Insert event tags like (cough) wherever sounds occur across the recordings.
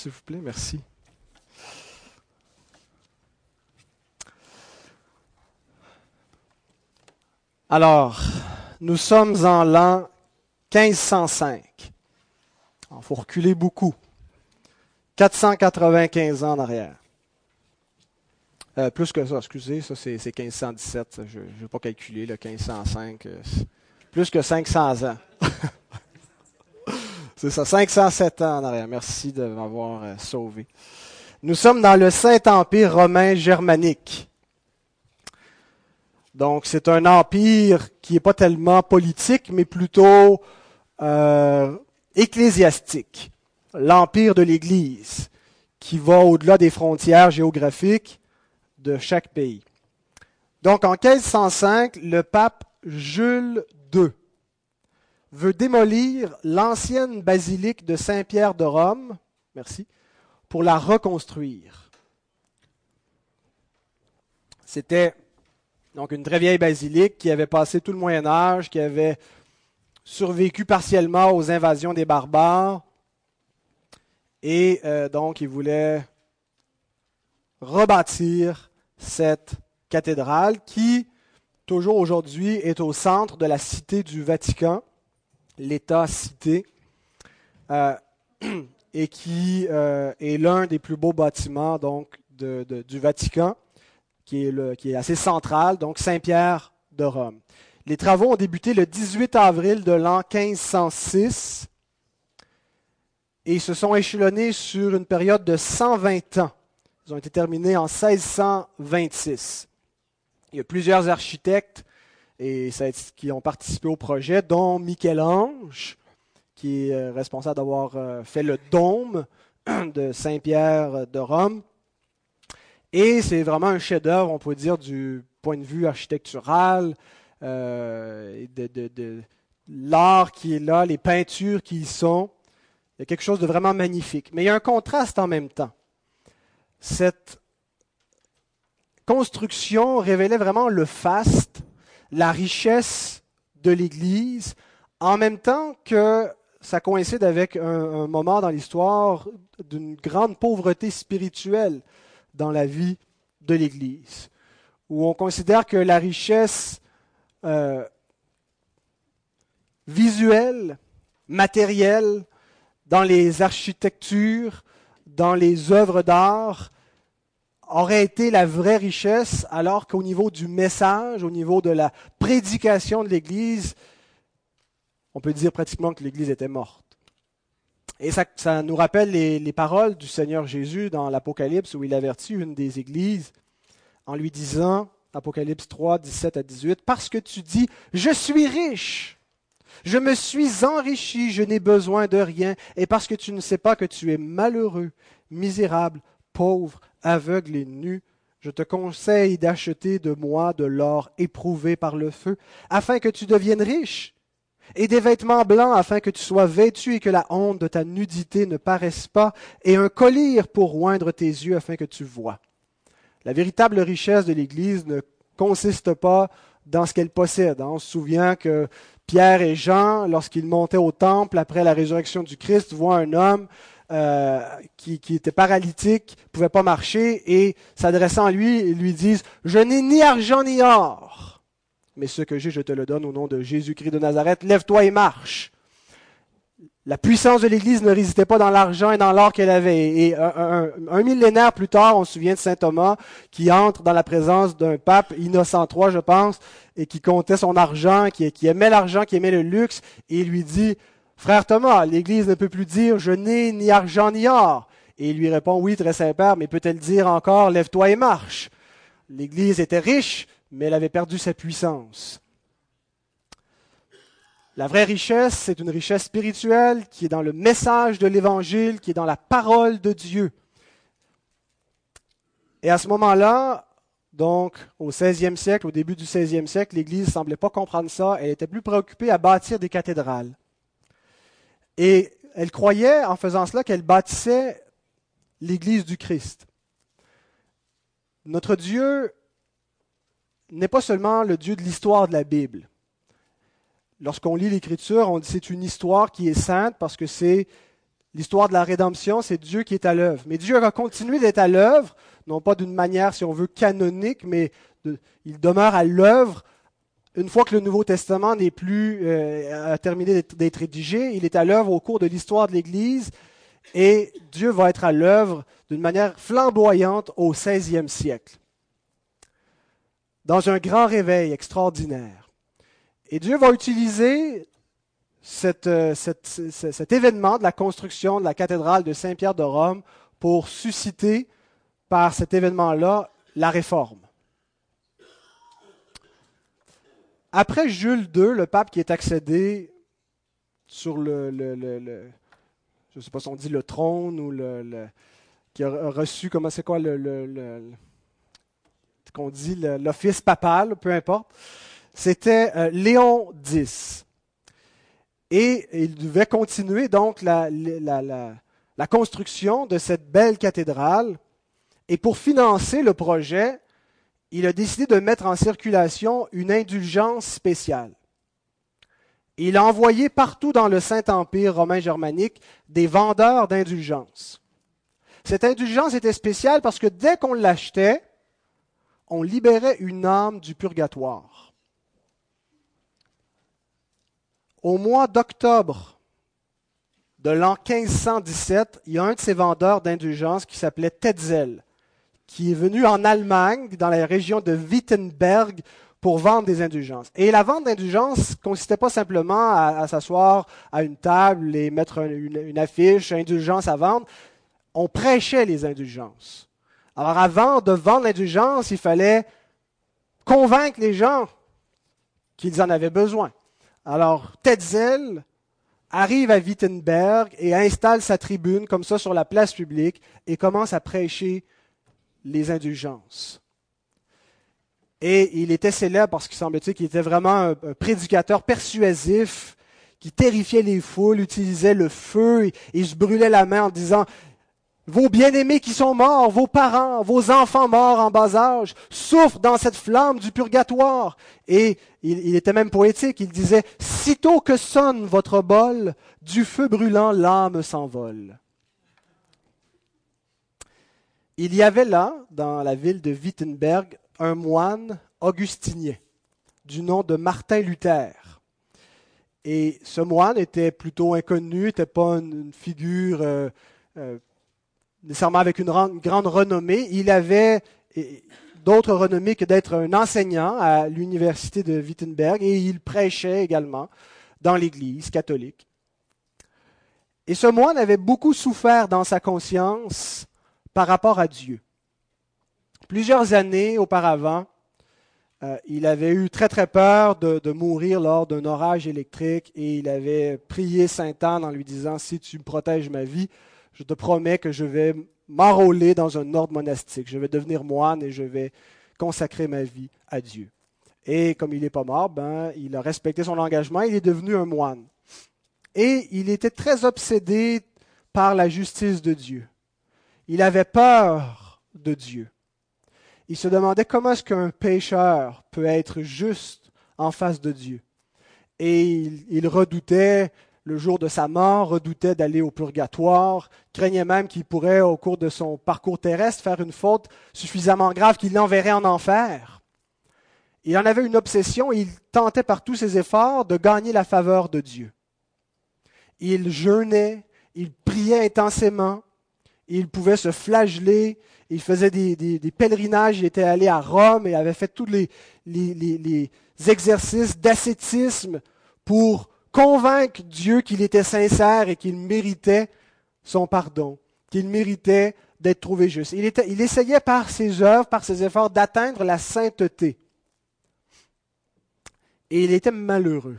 s'il vous plaît, merci. Alors, nous sommes en l'an 1505. Il faut reculer beaucoup. 495 ans en arrière. Euh, plus que ça, excusez, ça c'est 1517, je ne vais pas calculer, le 1505. Euh, plus que 500 ans. (laughs) c'est ça, 507 ans en arrière. Merci de m'avoir euh, sauvé. Nous sommes dans le Saint-Empire romain germanique. Donc, c'est un empire qui n'est pas tellement politique, mais plutôt euh, ecclésiastique. L'empire de l'Église, qui va au-delà des frontières géographiques de chaque pays. Donc, en 1505, le pape Jules II veut démolir l'ancienne basilique de Saint-Pierre de Rome, merci, pour la reconstruire. C'était donc une très vieille basilique qui avait passé tout le Moyen Âge, qui avait survécu partiellement aux invasions des barbares. Et euh, donc il voulait rebâtir cette cathédrale qui, toujours aujourd'hui, est au centre de la cité du Vatican, l'État-cité, euh, (clears throat) et qui euh, est l'un des plus beaux bâtiments donc, du Vatican qui est, assez central, donc Saint-Pierre de Rome. Les travaux ont débuté le 18 avril de l'an 1506 et se sont échelonnés sur une période de 120 ans. Ils ont été terminés en 1626. Il y a plusieurs architectes et qui ont participé au projet, dont Michel-Ange, qui est euh, responsable d'avoir euh, fait le dôme (clears throat) de Saint-Pierre de Rome. Et c'est vraiment un chef-d'œuvre, on peut dire, du point de vue architectural, euh, de, l'art qui est là, les peintures qui y sont. Il y a quelque chose de vraiment magnifique. Mais il y a un contraste en même temps. Cette construction révélait vraiment le faste, la richesse de l'Église, en même temps que ça coïncide avec un moment dans l'histoire d'une grande pauvreté spirituelle dans la vie de l'Église, où on considère que la richesse euh, visuelle, matérielle, dans les architectures, dans les œuvres d'art, aurait été la vraie richesse, alors qu'au niveau du message, au niveau de la prédication de l'Église, on peut dire pratiquement que l'Église était morte. Et ça, nous rappelle les, paroles du Seigneur Jésus dans l'Apocalypse où il avertit une des églises en lui disant, Apocalypse 3, 17 à 18, Parce que tu dis, je suis riche, je me suis enrichi, je n'ai besoin de rien, et parce que tu ne sais pas que tu es malheureux, misérable, pauvre, aveugle et nu, je te conseille d'acheter de moi de l'or éprouvé par le feu, afin que tu deviennes riche et des vêtements blancs afin que tu sois vêtu et que la honte de ta nudité ne paraisse pas, et un collier pour oindre tes yeux afin que tu vois. La véritable richesse de l'Église ne consiste pas dans ce qu'elle possède. Hein. On se souvient que Pierre et Jean, lorsqu'ils montaient au temple après la résurrection du Christ, voient un homme euh, qui, était paralytique, pouvait pas marcher, et s'adressant à lui, ils lui disent, Je n'ai ni argent ni or mais ce que j'ai, je te le donne au nom de Jésus-Christ de Nazareth. Lève-toi et marche. La puissance de l'Église ne résidait pas dans l'argent et dans l'or qu'elle avait. Et un, millénaire plus tard, on se souvient de saint Thomas qui entre dans la présence d'un pape, Innocent III, je pense, et qui comptait son argent, qui, aimait l'argent, qui aimait le luxe, et lui dit, Frère Thomas, l'Église ne peut plus dire, je n'ai ni argent ni or. Et il lui répond, oui, très Saint-Père, mais peut-elle dire encore, lève-toi et marche? L'Église était riche, mais elle avait perdu sa puissance. La vraie richesse, c'est une richesse spirituelle qui est dans le message de l'Évangile, qui est dans la parole de Dieu. Et à ce moment-là, donc au XVIe siècle, au début du XVIe siècle, l'Église ne semblait pas comprendre ça. Elle était plus préoccupée à bâtir des cathédrales. Et elle croyait, en faisant cela, qu'elle bâtissait l'Église du Christ. Notre Dieu n'est pas seulement le Dieu de l'histoire de la Bible. Lorsqu'on lit l'Écriture, on dit c'est une histoire qui est sainte parce que c'est L'histoire de la rédemption, c'est Dieu qui est à l'œuvre. Mais Dieu va continuer d'être à l'œuvre, non pas d'une manière, si on veut, canonique, mais il demeure à l'œuvre une fois que le Nouveau Testament n'est plus euh, terminé d'être rédigé. Il est à l'œuvre au cours de l'histoire de l'Église et Dieu va être à l'œuvre d'une manière flamboyante au XVIe siècle, dans un grand réveil extraordinaire. Et Dieu va utiliser euh, cet événement de la construction de la cathédrale de Saint-Pierre de Rome pour susciter par cet événement-là la réforme. Après Jules II, le pape qui est accédé sur le, je ne sais pas si on dit le trône ou le, qui a reçu, comment c'est quoi le, qu'on dit l'office papal, peu importe, c'était euh, Léon X. Et il devait continuer donc la, la, construction de cette belle cathédrale. Et pour financer le projet, il a décidé de mettre en circulation une indulgence spéciale. Il a envoyé partout dans le Saint-Empire romain germanique des vendeurs d'indulgences. Cette indulgence était spéciale parce que dès qu'on l'achetait, on libérait une âme du purgatoire. Au mois d'octobre de l'an 1517, il y a un de ces vendeurs d'indulgences qui s'appelait Tetzel, qui est venu en Allemagne, dans la région de Wittenberg, pour vendre des indulgences. Et la vente d'indulgences consistait pas simplement à, s'asseoir à une table et mettre une, une, affiche, indulgence à vendre. On prêchait les indulgences. Alors avant de vendre l'indulgence, il fallait convaincre les gens qu'ils en avaient besoin. Alors Tetzel arrive à Wittenberg et installe sa tribune comme ça sur la place publique et commence à prêcher les indulgences. Et il était célèbre parce qu'il semblait qu'il était vraiment un, prédicateur persuasif qui terrifiait les foules, utilisait le feu et, se brûlait la main en disant vos bien-aimés qui sont morts, vos parents, vos enfants morts en bas âge, souffrent dans cette flamme du purgatoire. Et il, était même poétique, il disait, Sitôt que sonne votre bol, du feu brûlant l'âme s'envole. Il y avait là, dans la ville de Wittenberg, un moine augustinien du nom de Martin Luther. Et ce moine était plutôt inconnu, n'était pas une, figure euh, euh, nécessairement avec une, grande renommée. Il avait d'autres renommées que d'être un enseignant à l'université de Wittenberg et il prêchait également dans l'Église catholique. Et ce moine avait beaucoup souffert dans sa conscience par rapport à Dieu. Plusieurs années auparavant, euh, il avait eu très très peur de, mourir lors d'un orage électrique et il avait prié Saint Anne en lui disant Si tu me protèges ma vie, je te promets que je vais m'enrôler dans un ordre monastique. Je vais devenir moine et je vais consacrer ma vie à Dieu. Et comme il n'est pas mort, ben, il a respecté son engagement, il est devenu un moine. Et il était très obsédé par la justice de Dieu. Il avait peur de Dieu. Il se demandait comment est-ce qu'un pécheur peut être juste en face de Dieu. Et il, redoutait le jour de sa mort, redoutait d'aller au purgatoire, craignait même qu'il pourrait, au cours de son parcours terrestre, faire une faute suffisamment grave qu'il l'enverrait en enfer. Il en avait une obsession et il tentait par tous ses efforts de gagner la faveur de Dieu. Il jeûnait, il priait intensément, il pouvait se flageller, il faisait des, pèlerinages, il était allé à Rome et avait fait tous les, exercices d'ascétisme pour convaincre Dieu qu'il était sincère et qu'il méritait son pardon, qu'il méritait d'être trouvé juste. Il essayait par ses œuvres, par ses efforts, d'atteindre la sainteté. Et il était malheureux.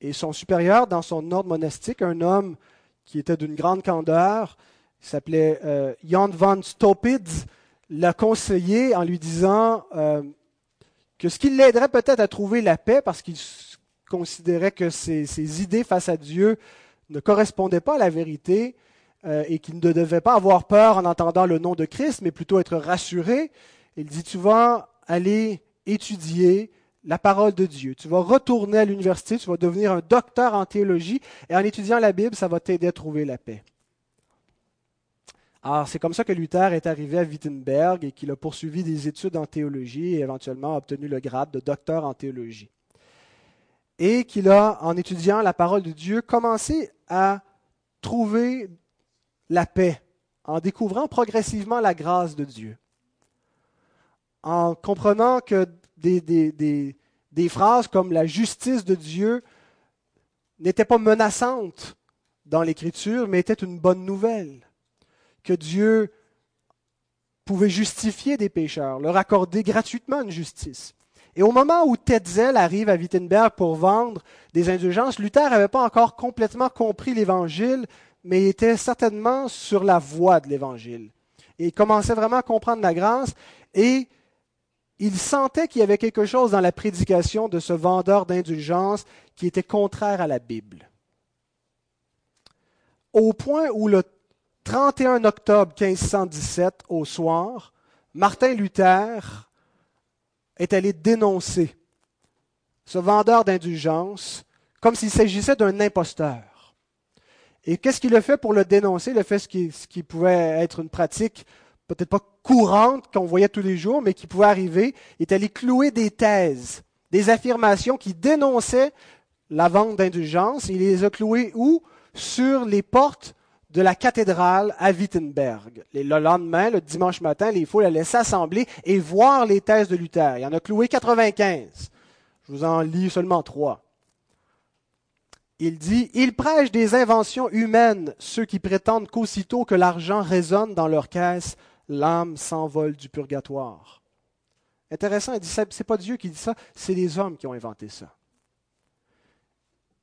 Et son supérieur dans son ordre monastique, un homme qui était d'une grande candeur, il s'appelait euh, Jan van Stopitz, l'a conseillé en lui disant euh, que ce qui l'aiderait peut-être à trouver la paix, parce qu'il considérait que ses, idées face à Dieu ne correspondaient pas à la vérité euh, et qu'il ne devait pas avoir peur en entendant le nom de Christ, mais plutôt être rassuré. Il dit, tu vas aller étudier la parole de Dieu. Tu vas retourner à l'université, tu vas devenir un docteur en théologie, et en étudiant la Bible, ça va t'aider à trouver la paix. Alors, c'est comme ça que Luther est arrivé à Wittenberg et qu'il a poursuivi des études en théologie et éventuellement obtenu le grade de docteur en théologie. Et qu'il a, en étudiant la parole de Dieu, commencé à trouver la paix en découvrant progressivement la grâce de Dieu. En comprenant que des, des phrases comme la justice de Dieu n'étaient pas menaçantes dans l'Écriture, mais étaient une bonne nouvelle que Dieu pouvait justifier des pécheurs, leur accorder gratuitement une justice. Et au moment où Tetzel arrive à Wittenberg pour vendre des indulgences, Luther n'avait pas encore complètement compris l'Évangile, mais il était certainement sur la voie de l'Évangile. Il commençait vraiment à comprendre la grâce et il sentait qu'il y avait quelque chose dans la prédication de ce vendeur d'indulgences qui était contraire à la Bible. Au point où le 31 octobre 1517, au soir, Martin Luther est allé dénoncer ce vendeur d'indulgence comme s'il s'agissait d'un imposteur. Et qu'est-ce qu'il a fait pour le dénoncer? Il a fait ce qui, pouvait être une pratique peut-être pas courante qu'on voyait tous les jours, mais qui pouvait arriver. Il est allé clouer des thèses, des affirmations qui dénonçaient la vente d'indulgence. Il les a clouées où? Sur les portes de la cathédrale à Wittenberg. Le lendemain, le dimanche matin, les foules allaient s'assembler et voir les thèses de Luther. Il y en a cloué 95. Je vous en lis seulement trois. Il dit Il prêche des inventions humaines, ceux qui prétendent qu'aussitôt que l'argent résonne dans leur caisse, l'âme s'envole du purgatoire. Intéressant, il dit C'est pas Dieu qui dit ça, c'est les hommes qui ont inventé ça.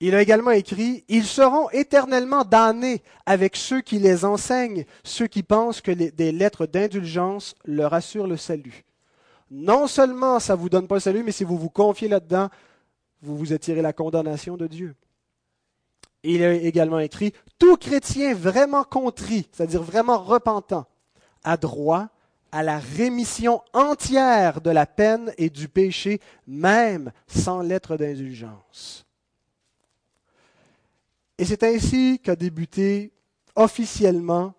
Il a également écrit, Ils seront éternellement damnés avec ceux qui les enseignent, ceux qui pensent que des lettres d'indulgence leur assurent le salut. Non seulement ça ne vous donne pas le salut, mais si vous vous confiez là-dedans, vous vous attirez la condamnation de Dieu. il a également écrit, Tout chrétien vraiment contrit, c'est-à-dire vraiment repentant, a droit à la rémission entière de la peine et du péché, même sans lettre d'indulgence. Et c'est ainsi qu'a débuté officiellement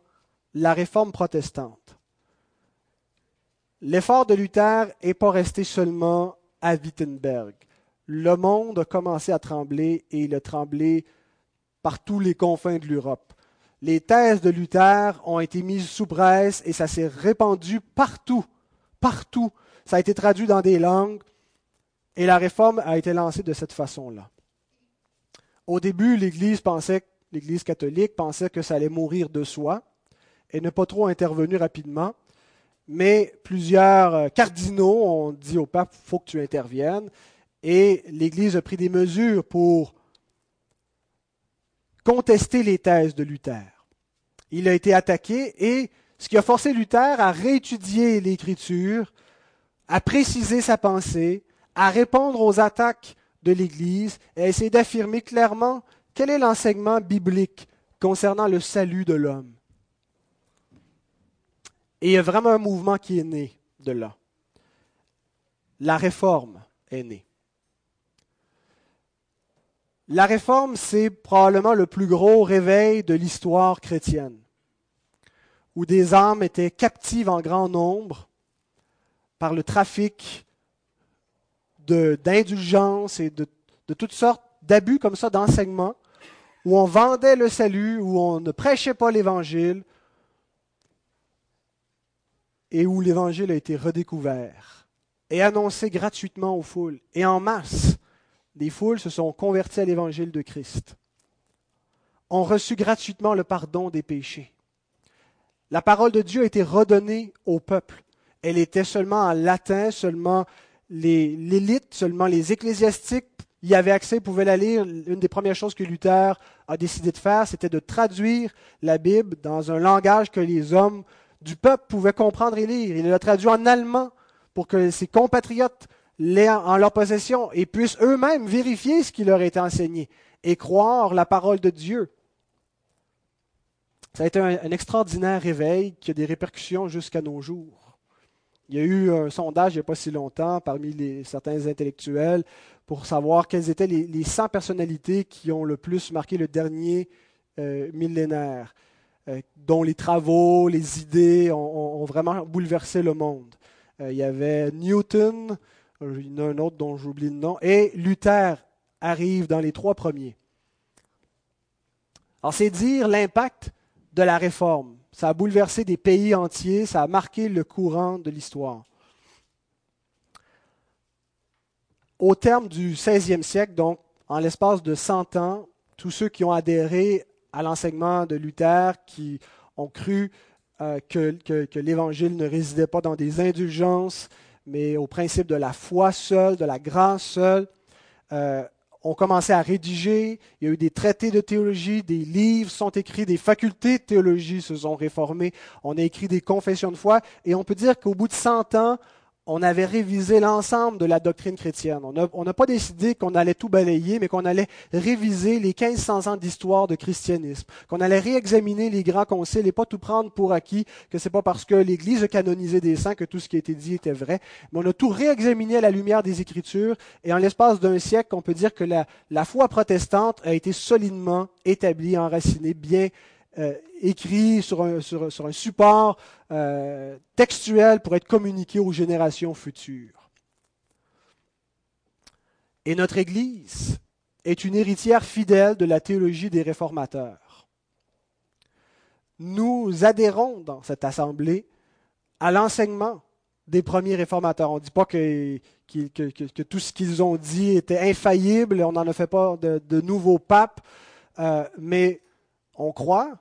la réforme protestante. L'effort de Luther n'est pas resté seulement à Wittenberg. Le monde a commencé à trembler et il a tremblé par tous les confins de l'Europe. Les thèses de Luther ont été mises sous presse et ça s'est répandu partout, partout. Ça a été traduit dans des langues et la réforme a été lancée de cette façon-là. Au début, l'Église pensait, l'Église catholique pensait que ça allait mourir de soi et ne pas trop intervenu rapidement. Mais plusieurs euh, cardinaux ont dit au pape, faut que tu interviennes. Et l'Église a pris des mesures pour contester les thèses de Luther. Il a été attaqué et ce qui a forcé Luther à réétudier l'Écriture, à préciser sa pensée, à répondre aux attaques de l'Église et essayer d'affirmer clairement quel est l'enseignement biblique concernant le salut de l'homme. Et il y a vraiment un mouvement qui est né de là. La réforme est née. La réforme, c'est probablement le plus gros réveil de l'histoire chrétienne, où des âmes étaient captives en grand nombre par le trafic d'indulgence et de, de toutes sortes d'abus comme ça d'enseignement, où on vendait le salut, où on ne prêchait pas l'Évangile, et où l'Évangile a été redécouvert et annoncé gratuitement aux foules. Et en masse, des foules se sont converties à l'Évangile de Christ, ont reçu gratuitement le pardon des péchés. La parole de Dieu a été redonnée au peuple. Elle était seulement en latin, seulement l'élite, seulement les ecclésiastiques y avaient accès, pouvaient la lire. Une des premières choses que Luther a décidé de faire, c'était de traduire la Bible dans un langage que les hommes du peuple pouvaient comprendre et lire. Il l'a traduit en allemand pour que ses compatriotes l'aient en leur possession et puissent eux-mêmes vérifier ce qui leur est enseigné et croire la parole de Dieu. Ça a été un, un extraordinaire réveil qui a des répercussions jusqu'à nos jours. Il y a eu un sondage il n'y a pas si longtemps parmi certains intellectuels pour savoir quelles étaient les, 100 personnalités qui ont le plus marqué le dernier euh, millénaire, euh, dont les travaux, les idées ont, vraiment bouleversé le monde. Euh, il y avait Newton, il y en a un autre dont j'oublie le nom, et Luther arrive dans les trois premiers. Alors c'est dire l'impact de la réforme. Ça a bouleversé des pays entiers, ça a marqué le courant de l'histoire. Au terme du 16e siècle, donc en l'espace de 100 ans, tous ceux qui ont adhéré à l'enseignement de Luther, qui ont cru euh, que, l'Évangile ne résidait pas dans des indulgences, mais au principe de la foi seule, de la grâce seule, euh, ont commencé à rédiger, il y a eu des traités de théologie, des livres sont écrits, des facultés de théologie se sont réformées, on a écrit des confessions de foi, et on peut dire qu'au bout de 100 ans, on avait révisé l'ensemble de la doctrine chrétienne. On n'a pas décidé qu'on allait tout balayer, mais qu'on allait réviser les 1500 ans d'histoire de christianisme, qu'on allait réexaminer les grands conciles et pas tout prendre pour acquis, que c'est pas parce que l'Église a canonisé des saints que tout ce qui a été dit était vrai, mais on a tout réexaminé à la lumière des Écritures, et en l'espace d'un siècle, on peut dire que la, la foi protestante a été solidement établie, enracinée, bien euh, écrit sur un, support euh, textuel pour être communiqué aux générations futures. Et notre Église est une héritière fidèle de la théologie des réformateurs. Nous adhérons dans cette assemblée à l'enseignement des premiers réformateurs. On ne dit pas que, tout ce qu'ils ont dit était infaillible, on n'en a fait pas de, nouveaux papes, euh, mais on croit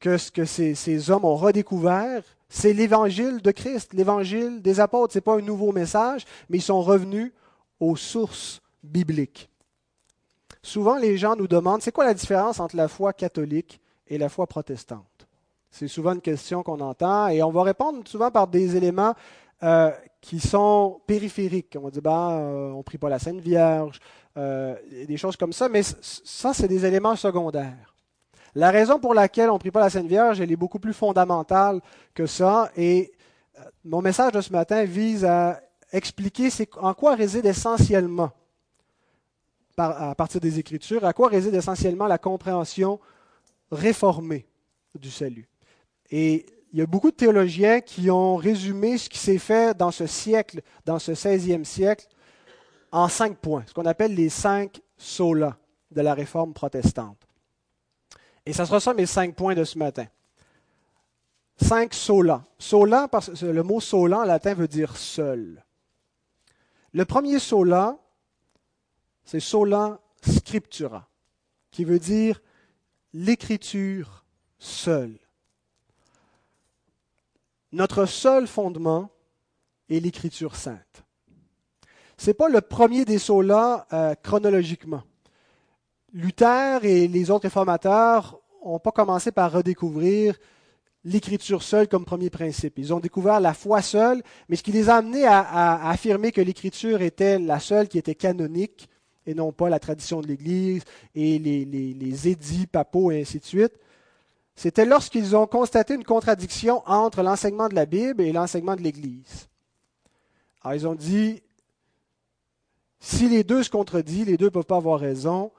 que ce que ces, hommes ont redécouvert, c'est l'évangile de Christ, l'évangile des apôtres. Ce n'est pas un nouveau message, mais ils sont revenus aux sources bibliques. Souvent, les gens nous demandent, c'est quoi la différence entre la foi catholique et la foi protestante? C'est souvent une question qu'on entend et on va répondre souvent par des éléments euh, qui sont périphériques. On va dire, ben, euh, on ne prie pas la Sainte Vierge, euh, des choses comme ça, mais ça, c'est des éléments secondaires. La raison pour laquelle on ne prie pas la Sainte Vierge, elle est beaucoup plus fondamentale que ça. Et euh, mon message de ce matin vise à expliquer en quoi réside essentiellement, à partir des Écritures, à quoi réside essentiellement la compréhension réformée du salut. Et il y a beaucoup de théologiens qui ont résumé ce qui s'est fait dans ce siècle, dans ce 16e siècle, en cinq points, ce qu'on appelle les cinq solas de la réforme protestante. Et ça sera ça mes cinq points de ce matin. Cinq sola. Sola, parce que le mot sola en latin veut dire seul. Le premier sola, c'est sola scriptura, qui veut dire l'écriture seule. Notre seul fondement est l'écriture sainte. Ce n'est pas le premier des solas euh, chronologiquement. Luther et les autres réformateurs n'ont pas commencé par redécouvrir l'écriture seule comme premier principe. Ils ont découvert la foi seule, mais ce qui les a amenés à, affirmer que l'écriture était la seule qui était canonique et non pas la tradition de l'Église et les, les édits papaux et ainsi de suite, c'était lorsqu'ils ont constaté une contradiction entre l'enseignement de la Bible et l'enseignement de l'Église. Alors ils ont dit, si les deux se contredisent, les deux ne peuvent pas avoir raison,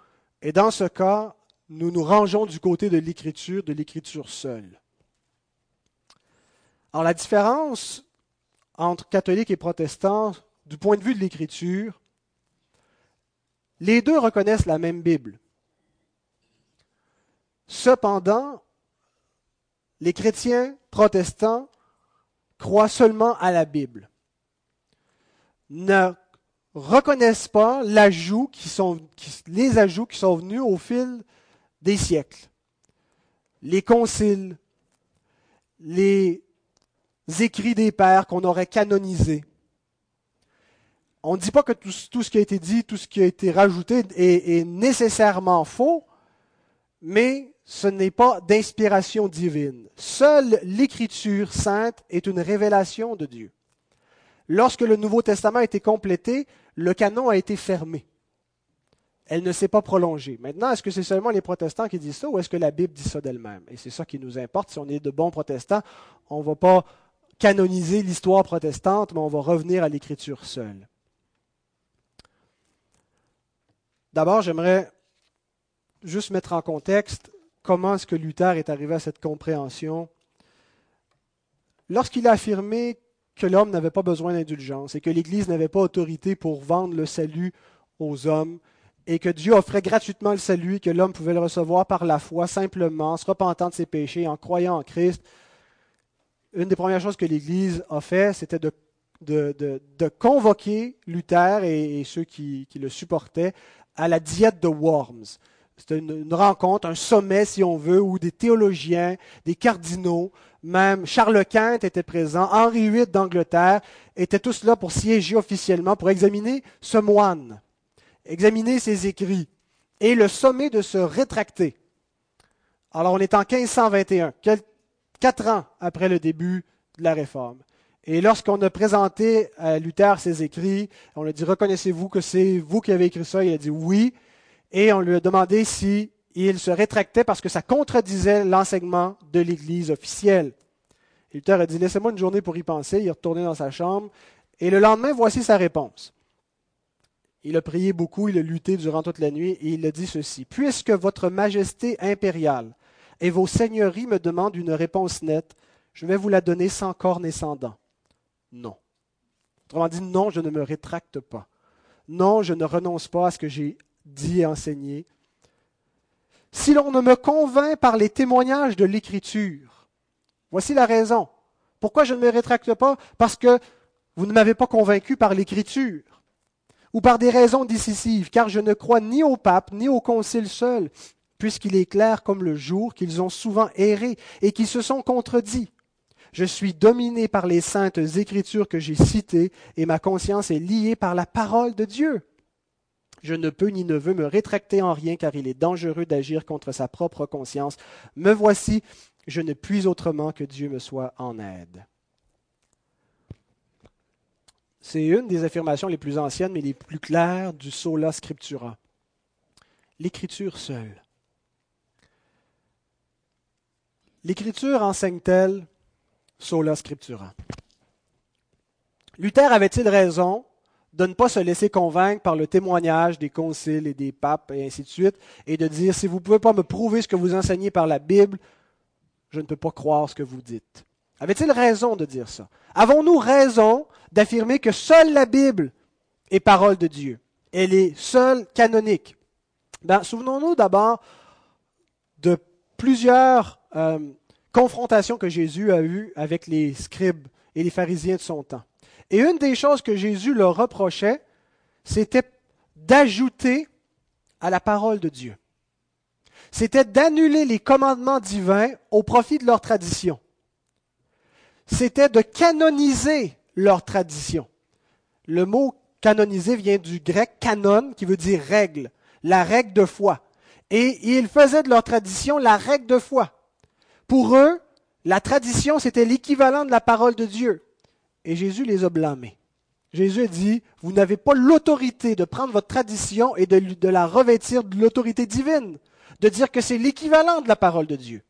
et dans ce cas, nous nous rangeons du côté de l'écriture, de l'écriture seule. Alors la différence entre catholiques et protestants, du point de vue de l'écriture, les deux reconnaissent la même Bible. Cependant, les chrétiens protestants croient seulement à la Bible, ne reconnaissent pas les ajouts qui sont venus au fil des siècles. Les conciles, les écrits des pères qu'on aurait canonisés. On ne dit pas que tout, ce qui a été dit, tout ce qui a été rajouté est, nécessairement faux, mais ce n'est pas d'inspiration divine. Seule l'Écriture sainte est une révélation de Dieu. Lorsque le Nouveau Testament a été complété, le canon a été fermé. Elle ne s'est pas prolongée. Maintenant, est-ce que c'est seulement les protestants qui disent ça ou est-ce que la Bible dit ça d'elle-même? Et c'est ça qui nous importe. Si on est de bons protestants, on ne va pas canoniser l'histoire protestante, mais on va revenir à l'écriture seule. D'abord, j'aimerais juste mettre en contexte comment est-ce que Luther est arrivé à cette compréhension. Lorsqu'il a affirmé que l'homme n'avait pas besoin d'indulgence et que l'Église n'avait pas autorité pour vendre le salut aux hommes, et que Dieu offrait gratuitement le salut que l'homme pouvait le recevoir par la foi, simplement, en se repentant de ses péchés, en croyant en Christ, une des premières choses que l'Église a fait, c'était de, convoquer Luther et, ceux qui, le supportaient à la diète de Worms. C'était une, rencontre, un sommet, si on veut, où des théologiens, des cardinaux, même Charles Quint était présent, Henri VIII d'Angleterre, étaient tous là pour siéger officiellement, pour examiner ce moine, examiner ses écrits, et le sommet de se rétracter. Alors on est en 1521, quatre ans après le début de la réforme. Et lorsqu'on a présenté à Luther ses écrits, on lui a dit Reconnaissez-vous que c'est vous qui avez écrit ça? Il a dit oui. Et on lui a demandé s'il se rétractait parce que ça contredisait l'enseignement de l'Église officielle. Luther a dit Laissez-moi une journée pour y penser. Il est retourné dans sa chambre. Et le lendemain, voici sa réponse. Il a prié beaucoup, il a lutté durant toute la nuit, et il a dit ceci Puisque votre majesté impériale et vos seigneuries me demandent une réponse nette, je vais vous la donner sans cornes et sans dents. Non. Autrement dit, non, je ne me rétracte pas. Non, je ne renonce pas à ce que j'ai dit et enseigné. Si l'on ne me convainc par les témoignages de l'Écriture, voici la raison. Pourquoi je ne me rétracte pas? Parce que vous ne m'avez pas convaincu par l'Écriture ou par des raisons décisives, car je ne crois ni au pape ni au concile seul, puisqu'il est clair comme le jour qu'ils ont souvent erré et qu'ils se sont contredits. Je suis dominé par les saintes écritures que j'ai citées et ma conscience est liée par la parole de Dieu. Je ne peux ni ne veux me rétracter en rien car il est dangereux d'agir contre sa propre conscience. Me voici, je ne puis autrement que Dieu me soit en aide. C'est une des affirmations les plus anciennes mais les plus claires du sola scriptura. L'écriture seule. L'Écriture enseigne-t-elle sola scriptura? Luther avait-il raison de ne pas se laisser convaincre par le témoignage des conciles et des papes et ainsi de suite, et de dire, si vous ne pouvez pas me prouver ce que vous enseignez par la Bible, je ne peux pas croire ce que vous dites? Avait-il raison de dire ça? Avons-nous raison d'affirmer que seule la Bible est parole de Dieu? Elle est seule canonique. Ben, souvenons-nous d'abord de plusieurs euh, confrontation que Jésus a eue avec les scribes et les pharisiens de son temps. Et une des choses que Jésus leur reprochait, c'était d'ajouter à la parole de Dieu. C'était d'annuler les commandements divins au profit de leur tradition. C'était de canoniser leur tradition. Le mot canoniser vient du grec canon, qui veut dire règle, la règle de foi. Et ils faisaient de leur tradition la règle de foi. Pour eux, la tradition, c'était l'équivalent de la parole de Dieu. Et Jésus les a blâmés. Jésus dit, vous n'avez pas l'autorité de prendre votre tradition et de, de la revêtir de l'autorité divine, de dire que c'est l'équivalent de la parole de Dieu.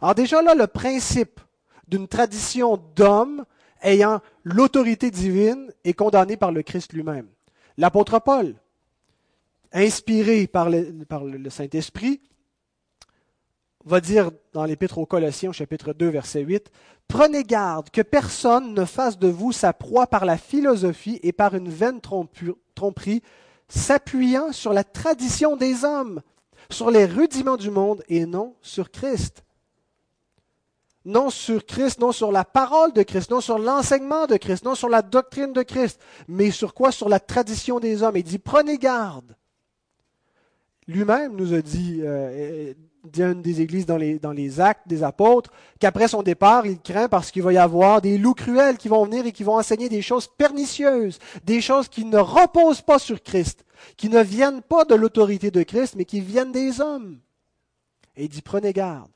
Alors déjà là, le principe d'une tradition d'homme ayant l'autorité divine est condamné par le Christ lui-même. L'apôtre Paul, inspiré par le, par le Saint-Esprit, va dire dans l'Épître aux Colossiens, chapitre 2, verset 8, Prenez garde que personne ne fasse de vous sa proie par la philosophie et par une vaine tromperie, s'appuyant sur la tradition des hommes, sur les rudiments du monde et non sur Christ. Non sur Christ, non sur la parole de Christ, non sur l'enseignement de Christ, non sur la doctrine de Christ, mais sur quoi? Sur la tradition des hommes. Il dit, prenez garde. Lui-même nous a dit, euh, d'une des églises dans les, dans les actes des apôtres, qu'après son départ, il craint parce qu'il va y avoir des loups cruels qui vont venir et qui vont enseigner des choses pernicieuses, des choses qui ne reposent pas sur Christ, qui ne viennent pas de l'autorité de Christ, mais qui viennent des hommes. Et il dit, prenez garde.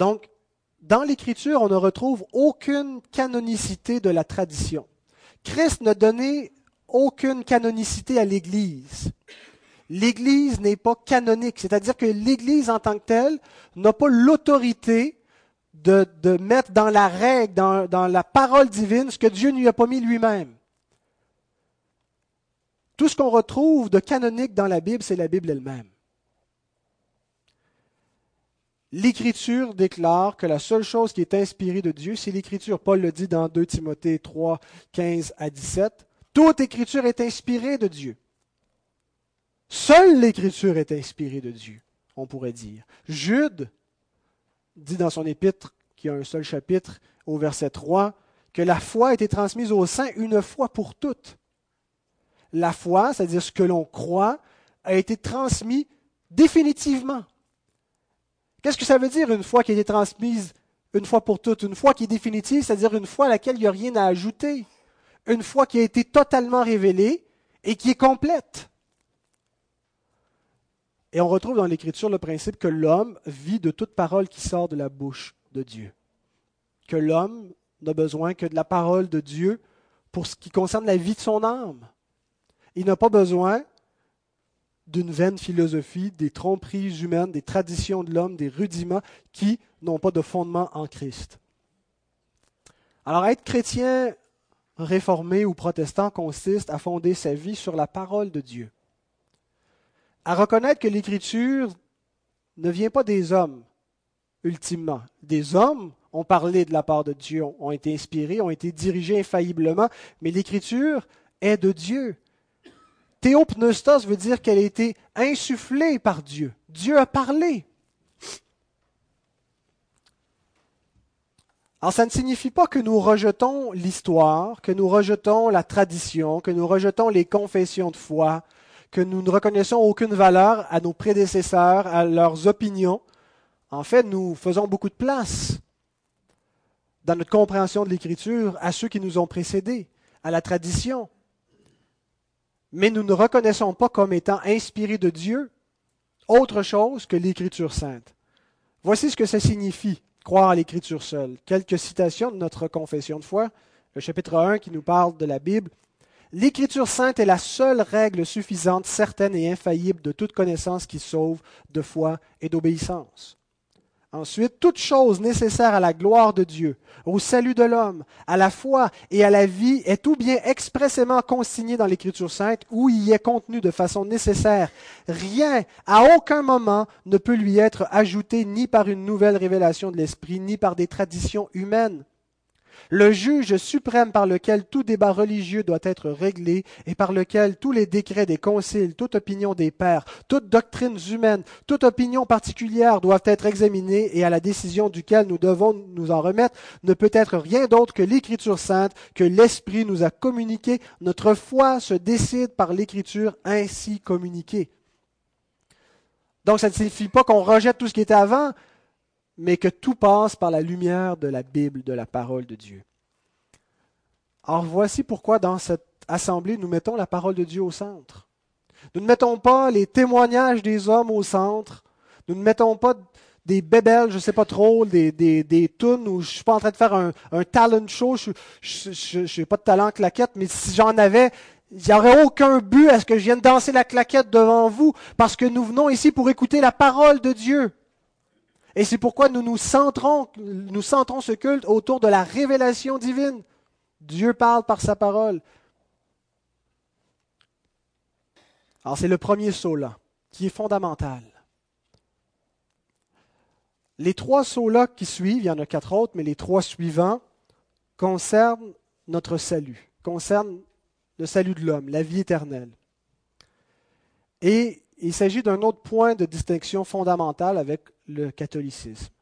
Donc, dans l'Écriture, on ne retrouve aucune canonicité de la tradition. Christ n'a donné aucune canonicité à l'Église l'Église n'est pas canonique, c'est-à-dire que l'Église en tant que telle n'a pas l'autorité de, mettre dans la règle, dans, dans la parole divine, ce que Dieu ne lui a pas mis lui-même. Tout ce qu'on retrouve de canonique dans la Bible, c'est la Bible elle-même. L'Écriture déclare que la seule chose qui est inspirée de Dieu, c'est l'Écriture. Paul le dit dans 2 Timothée 3, 15 à 17. Toute Écriture est inspirée de Dieu. Seule l'Écriture est inspirée de Dieu, on pourrait dire. Jude dit dans son épître, qui a un seul chapitre, au verset 3, que la foi a été transmise aux saints une fois pour toutes. La foi, c'est-à-dire ce que l'on croit, a été transmis définitivement. Qu'est-ce que ça veut dire une foi qui a été transmise une fois pour toutes? Une foi qui est définitive, c'est-à-dire une foi à laquelle il n'y a rien à ajouter. Une foi qui a été totalement révélée et qui est complète. Et on retrouve dans l'Écriture le principe que l'homme vit de toute parole qui sort de la bouche de Dieu. Que l'homme n'a besoin que de la parole de Dieu pour ce qui concerne la vie de son âme. Il n'a pas besoin d'une vaine philosophie, des tromperies humaines, des traditions de l'homme, des rudiments qui n'ont pas de fondement en Christ. Alors être chrétien réformé ou protestant consiste à fonder sa vie sur la parole de Dieu à reconnaître que l'Écriture ne vient pas des hommes, ultimement. Des hommes ont parlé de la part de Dieu, ont été inspirés, ont été dirigés infailliblement, mais l'Écriture est de Dieu. Théopneustos veut dire qu'elle a été insufflée par Dieu. Dieu a parlé. Alors ça ne signifie pas que nous rejetons l'histoire, que nous rejetons la tradition, que nous rejetons les confessions de foi, que nous ne reconnaissons aucune valeur à nos prédécesseurs, à leurs opinions. En fait, nous faisons beaucoup de place dans notre compréhension de l'Écriture à ceux qui nous ont précédés, à la tradition. Mais nous ne reconnaissons pas comme étant inspirés de Dieu autre chose que l'Écriture sainte. Voici ce que ça signifie, croire à l'Écriture seule. Quelques citations de notre confession de foi. Le chapitre 1 qui nous parle de la Bible. L'Écriture sainte est la seule règle suffisante, certaine et infaillible de toute connaissance qui sauve de foi et d'obéissance. Ensuite, toute chose nécessaire à la gloire de Dieu, au salut de l'homme, à la foi et à la vie est tout bien expressément consignée dans l'Écriture sainte ou y est contenu de façon nécessaire. Rien, à aucun moment, ne peut lui être ajouté ni par une nouvelle révélation de l'Esprit, ni par des traditions humaines le juge suprême par lequel tout débat religieux doit être réglé et par lequel tous les décrets des conciles, toute opinion des pères, toute doctrine humaine, toute opinion particulière doivent être examinées et à la décision duquel nous devons nous en remettre ne peut être rien d'autre que l'Écriture sainte que l'Esprit nous a communiqué. Notre foi se décide par l'Écriture ainsi communiquée. Donc ça ne signifie pas qu'on rejette tout ce qui était avant, mais que tout passe par la lumière de la Bible, de la parole de Dieu. Alors voici pourquoi dans cette assemblée, nous mettons la parole de Dieu au centre. Nous ne mettons pas les témoignages des hommes au centre. Nous ne mettons pas des bébelles, je ne sais pas trop, des, des, des tunes où je ne suis pas en train de faire un, un talent show. Je n'ai pas de talent claquette, mais si j'en avais, il n'y aurait aucun but à ce que je vienne danser la claquette devant vous, parce que nous venons ici pour écouter la parole de Dieu. Et c'est pourquoi nous nous centrons, nous centrons ce culte autour de la révélation divine. Dieu parle par sa parole. Alors c'est le premier saut-là, qui est fondamental. Les trois sauts-là qui suivent, il y en a quatre autres, mais les trois suivants concernent notre salut, concernent le salut de l'homme, la vie éternelle. Et il s'agit d'un autre point de distinction fondamentale avec le catholicisme.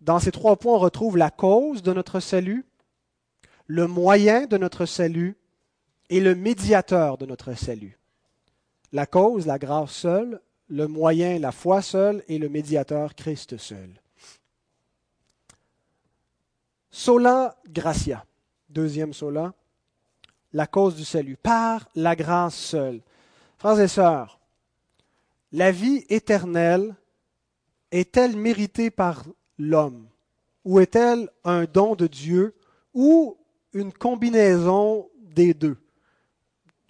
Dans ces trois points, on retrouve la cause de notre salut, le moyen de notre salut et le médiateur de notre salut. La cause, la grâce seule, le moyen, la foi seule et le médiateur, Christ seul. Sola gratia, deuxième sola, la cause du salut, par la grâce seule. Frères et sœurs, la vie éternelle est-elle méritée par l'homme? Ou est-elle un don de Dieu? Ou une combinaison des deux,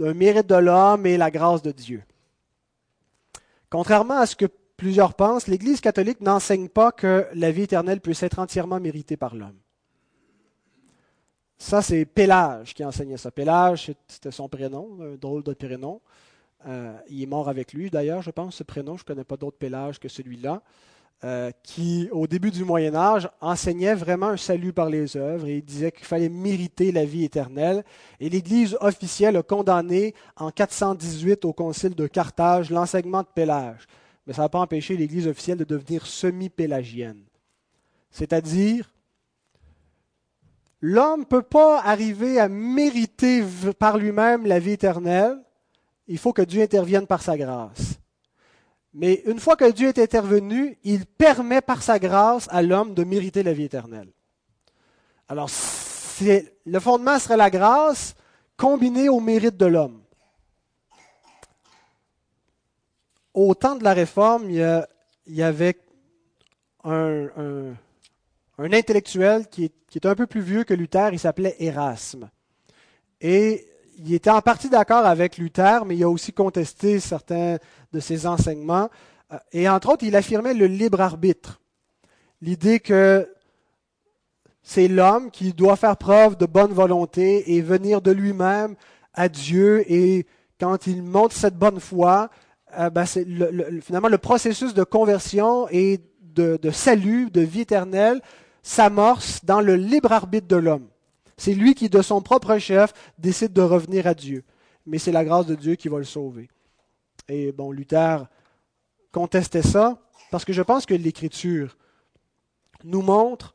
un mérite de l'homme et la grâce de Dieu Contrairement à ce que plusieurs pensent, l'Église catholique n'enseigne pas que la vie éternelle puisse être entièrement méritée par l'homme. Ça, c'est Pélage qui enseignait ça. Pélage, c'était son prénom, un drôle de prénom. Euh, il est mort avec lui, d'ailleurs, je pense, ce prénom. Je ne connais pas d'autre Pélage que celui-là. Euh, qui, au début du Moyen Âge, enseignait vraiment un salut par les œuvres et il disait qu'il fallait mériter la vie éternelle. Et l'Église officielle a condamné en 418 au Concile de Carthage l'enseignement de Pélage. Mais ça n'a pas empêché l'Église officielle de devenir semi-pélagienne. C'est-à-dire L'homme ne peut pas arriver à mériter par lui-même la vie éternelle. Il faut que Dieu intervienne par sa grâce. Mais une fois que Dieu est intervenu, il permet par sa grâce à l'homme de mériter la vie éternelle. Alors, le fondement serait la grâce combinée au mérite de l'homme. Au temps de la Réforme, il y, avait un intellectuel qui est, un peu plus vieux que Luther, il s'appelait Erasme. Et il était en partie d'accord avec Luther, mais il a aussi contesté certains de ses enseignements. Euh, et entre autres, il affirmait le libre arbitre. L'idée que c'est l'homme qui doit faire preuve de bonne volonté et venir de lui-même à Dieu. Et quand il montre cette bonne foi, euh, ben finalement le processus de conversion et de, salut, de vie éternelle, s'amorce dans le libre arbitre de l'homme. C'est lui qui, de son propre chef, décide de revenir à Dieu. Mais c'est la grâce de Dieu qui va le sauver. Et bon, Luther contestait ça parce que je pense que l'Écriture nous montre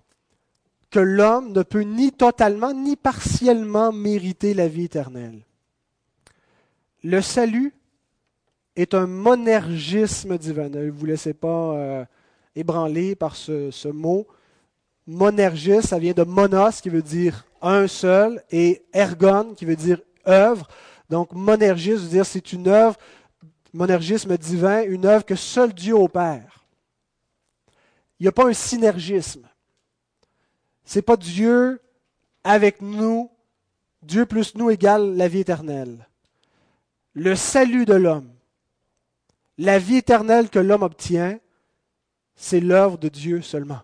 que l'homme ne peut ni totalement ni partiellement mériter la vie éternelle. Le salut est un monergisme divin. Ne vous laissez pas euh, ébranler par ce mot. Monergis, ça vient de monos, qui veut dire un seul, et ergon, qui veut dire œuvre. Donc, monergis veut dire c'est une œuvre, monergisme divin, une œuvre que seul Dieu opère. Il n'y a pas un synergisme. Ce n'est pas Dieu avec nous, Dieu plus nous égale la vie éternelle. Le salut de l'homme, la vie éternelle que l'homme obtient, c'est l'œuvre de Dieu seulement.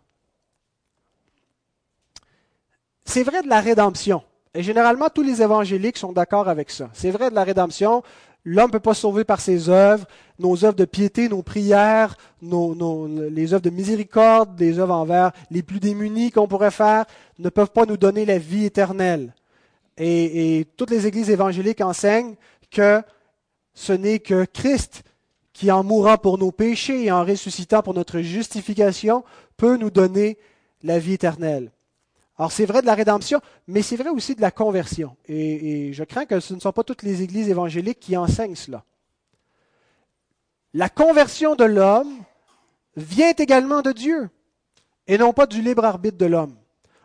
C'est vrai de la rédemption. Et généralement, tous les évangéliques sont d'accord avec ça. C'est vrai de la rédemption. L'homme ne peut pas sauver par ses œuvres, nos œuvres de piété, nos prières, les œuvres de miséricorde, les œuvres envers les plus démunis qu'on pourrait faire, ne peuvent pas nous donner la vie éternelle. Et, et toutes les églises évangéliques enseignent que ce n'est que Christ qui, en mourant pour nos péchés et en ressuscitant pour notre justification, peut nous donner la vie éternelle. Alors c'est vrai de la rédemption, mais c'est vrai aussi de la conversion. Et, je crains que ce ne sont pas toutes les églises évangéliques qui enseignent cela. La conversion de l'homme vient également de Dieu et non pas du libre arbitre de l'homme.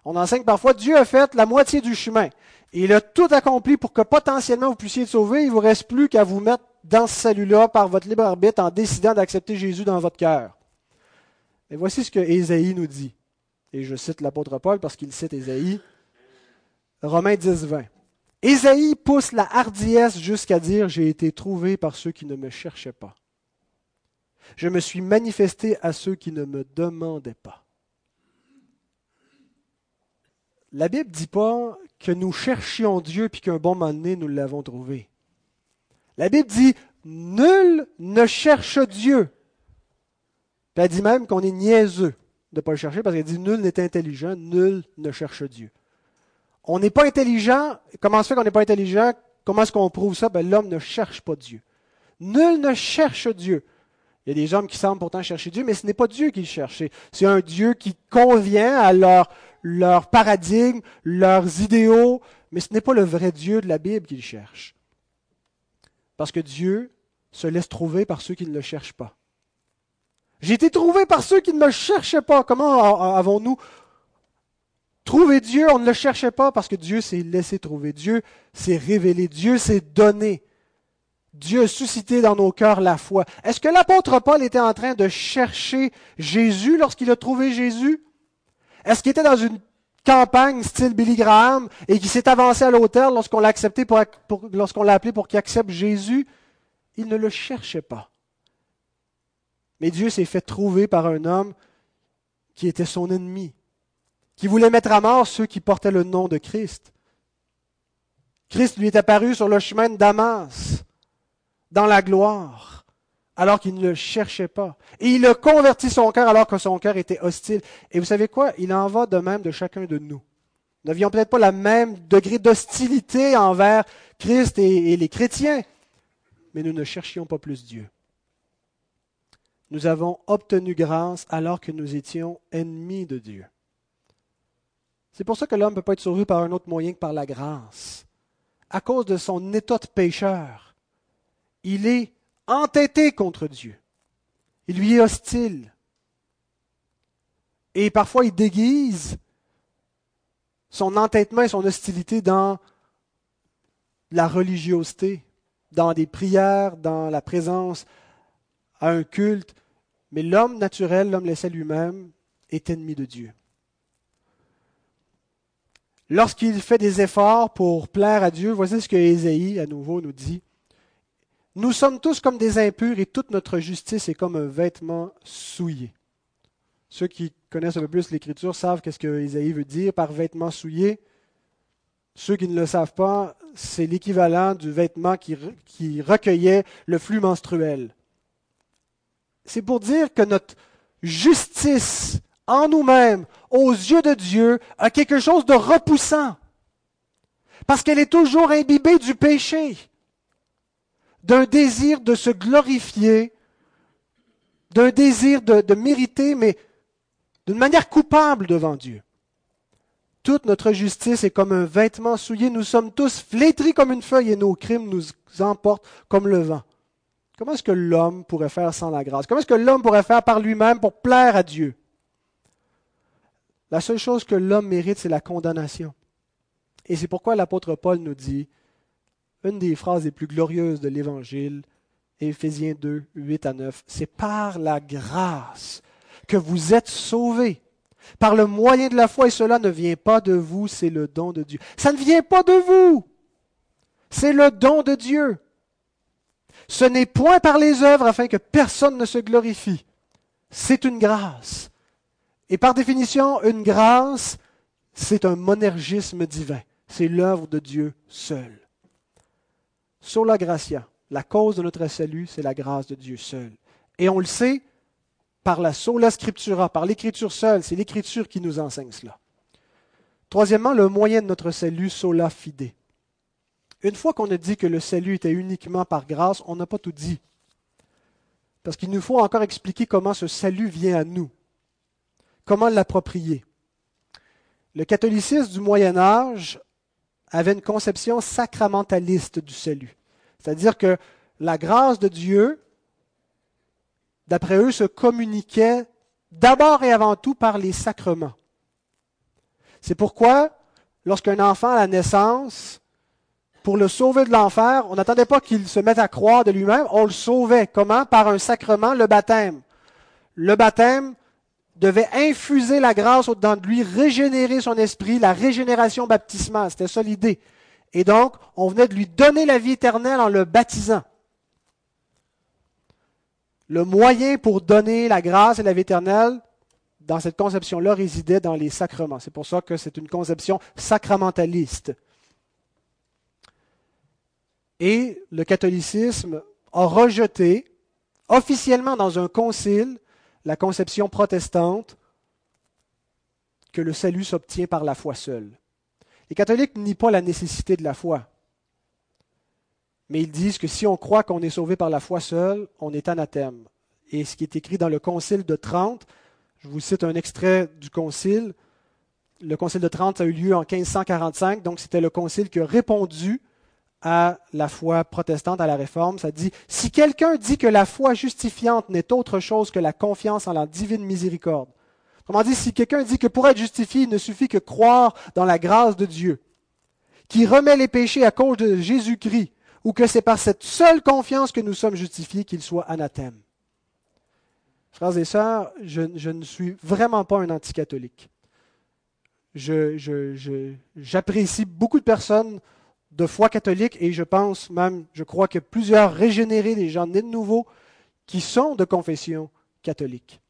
On enseigne parfois Dieu a fait la moitié du chemin. Il a tout accompli pour que potentiellement vous puissiez être sauver. Il ne vous reste plus qu'à vous mettre dans ce salut-là par votre libre arbitre en décidant d'accepter Jésus dans votre cœur. Et voici ce que Ésaïe nous dit et je cite l'apôtre Paul parce qu'il cite Ésaïe, Romains 10, 20. Ésaïe pousse la hardiesse jusqu'à dire J'ai été trouvé par ceux qui ne me cherchaient pas. Je me suis manifesté à ceux qui ne me demandaient pas. La Bible ne dit pas que nous cherchions Dieu puis qu'un bon moment donné, nous l'avons trouvé. La Bible dit Nul ne cherche Dieu. elle dit même qu'on est niaiseux de ne pas le chercher parce qu'elle dit Nul n'est intelligent, nul ne cherche Dieu. On n'est pas intelligent. Comment se fait qu'on n'est pas intelligent? Comment est-ce qu'on prouve ça? Ben, L'homme ne cherche pas Dieu. Nul ne cherche Dieu. Il y a des hommes qui semblent pourtant chercher Dieu, mais ce n'est pas Dieu qu'ils cherchent. C'est un Dieu qui convient à leur, leur paradigme, leurs idéaux, mais ce n'est pas le vrai Dieu de la Bible qu'ils cherchent. Parce que Dieu se laisse trouver par ceux qui ne le cherchent pas. J'ai été trouvé par ceux qui ne me cherchaient pas. Comment avons-nous trouvé Dieu? On ne le cherchait pas parce que Dieu s'est laissé trouver. Dieu s'est révélé. Dieu s'est donné. Dieu a suscité dans nos cœurs la foi. Est-ce que l'apôtre Paul était en train de chercher Jésus lorsqu'il a trouvé Jésus? Est-ce qu'il était dans une campagne style Billy Graham et qu'il s'est avancé à l'autel lorsqu'on l'a accepté lorsqu'on l'a appelé pour qu'il accepte Jésus? Il ne le cherchait pas. Mais Dieu s'est fait trouver par un homme qui était son ennemi, qui voulait mettre à mort ceux qui portaient le nom de Christ. Christ lui est apparu sur le chemin de Damas, dans la gloire, alors qu'il ne le cherchait pas. Et il a converti son cœur alors que son cœur était hostile. Et vous savez quoi? Il en va de même de chacun de nous. Nous n'avions peut-être pas le même degré d'hostilité envers Christ et, et les chrétiens, mais nous ne cherchions pas plus Dieu. Nous avons obtenu grâce alors que nous étions ennemis de Dieu. C'est pour ça que l'homme ne peut pas être sauvé par un autre moyen que par la grâce. À cause de son état de pécheur, il est entêté contre Dieu. Il lui est hostile. Et parfois, il déguise son entêtement et son hostilité dans la religiosité, dans des prières, dans la présence à un culte. Mais l'homme naturel, l'homme laissé lui-même, est ennemi de Dieu. Lorsqu'il fait des efforts pour plaire à Dieu, voici ce que Ésaïe, à nouveau, nous dit. Nous sommes tous comme des impurs et toute notre justice est comme un vêtement souillé. Ceux qui connaissent un peu plus l'Écriture savent qu'est-ce que Ésaïe veut dire par vêtement souillé. Ceux qui ne le savent pas, c'est l'équivalent du vêtement qui, qui, recueillait le flux menstruel. C'est pour dire que notre justice en nous-mêmes, aux yeux de Dieu, a quelque chose de repoussant. Parce qu'elle est toujours imbibée du péché, d'un désir de se glorifier, d'un désir de, mériter, mais d'une manière coupable devant Dieu. Toute notre justice est comme un vêtement souillé. Nous sommes tous flétris comme une feuille et nos crimes nous emportent comme le vent. Comment est-ce que l'homme pourrait faire sans la grâce? Comment est-ce que l'homme pourrait faire par lui-même pour plaire à Dieu? La seule chose que l'homme mérite, c'est la condamnation. Et c'est pourquoi l'apôtre Paul nous dit une des phrases les plus glorieuses de l'Évangile, Éphésiens 2, 8 à 9, c'est par la grâce que vous êtes sauvés par le moyen de la foi, et cela ne vient pas de vous, c'est le don de Dieu. Ça ne vient pas de vous, c'est le don de Dieu. Ce n'est point par les œuvres afin que personne ne se glorifie. C'est une grâce. Et par définition, une grâce, c'est un monergisme divin. C'est l'œuvre de Dieu seul. Sola gratia, la cause de notre salut, c'est la grâce de Dieu seul. Et on le sait par la sola scriptura, par l'écriture seule. C'est l'écriture qui nous enseigne cela. Troisièmement, le moyen de notre salut, sola fide. Une fois qu'on a dit que le salut était uniquement par grâce, on n'a pas tout dit. Parce qu'il nous faut encore expliquer comment ce salut vient à nous. Comment l'approprier. Le catholicisme du Moyen Âge avait une conception sacramentaliste du salut. C'est-à-dire que la grâce de Dieu d'après eux, se communiquait d'abord et avant tout par les sacrements. C'est pourquoi, lorsqu'un enfant à la naissance, pour le sauver de l'enfer, on n'attendait pas qu'il se mette à croire de lui-même, on le sauvait. Comment? Par un sacrement, le baptême. Le baptême devait infuser la grâce au-dedans de lui, régénérer son esprit, la régénération baptismale. C'était ça l'idée. Et donc, on venait de lui donner la vie éternelle en le baptisant le moyen pour donner la grâce et la vie éternelle, dans cette conception-là, résidait dans les sacrements. C'est pour ça que c'est une conception sacramentaliste. Et le catholicisme a rejeté officiellement dans un concile la conception protestante que le salut s'obtient par la foi seule. Les catholiques nient pas la nécessité de la foi mais ils disent que si on croit qu'on est sauvé par la foi seule, on est anathème. Et ce qui est écrit dans le Concile de Trente, je vous cite un extrait du Concile. Le Concile de Trente a eu lieu en 1545, donc c'était le Concile qui a répondu à la foi protestante, à la Réforme. Ça dit, si quelqu'un dit que la foi justifiante n'est autre chose que la confiance en la divine miséricorde, Comment dit, si quelqu'un dit que pour être justifié, il ne suffit que croire dans la grâce de Dieu, qui remet les péchés à cause de Jésus-Christ, ou que c'est par cette seule confiance que nous sommes justifiés qu'il soit anathème. Frères et sœurs, je, ne suis vraiment pas un anticatholique. J'apprécie beaucoup de personnes de foi catholique et je pense même, je crois que plusieurs régénérés, des gens nés de nouveau, qui sont de confession catholique.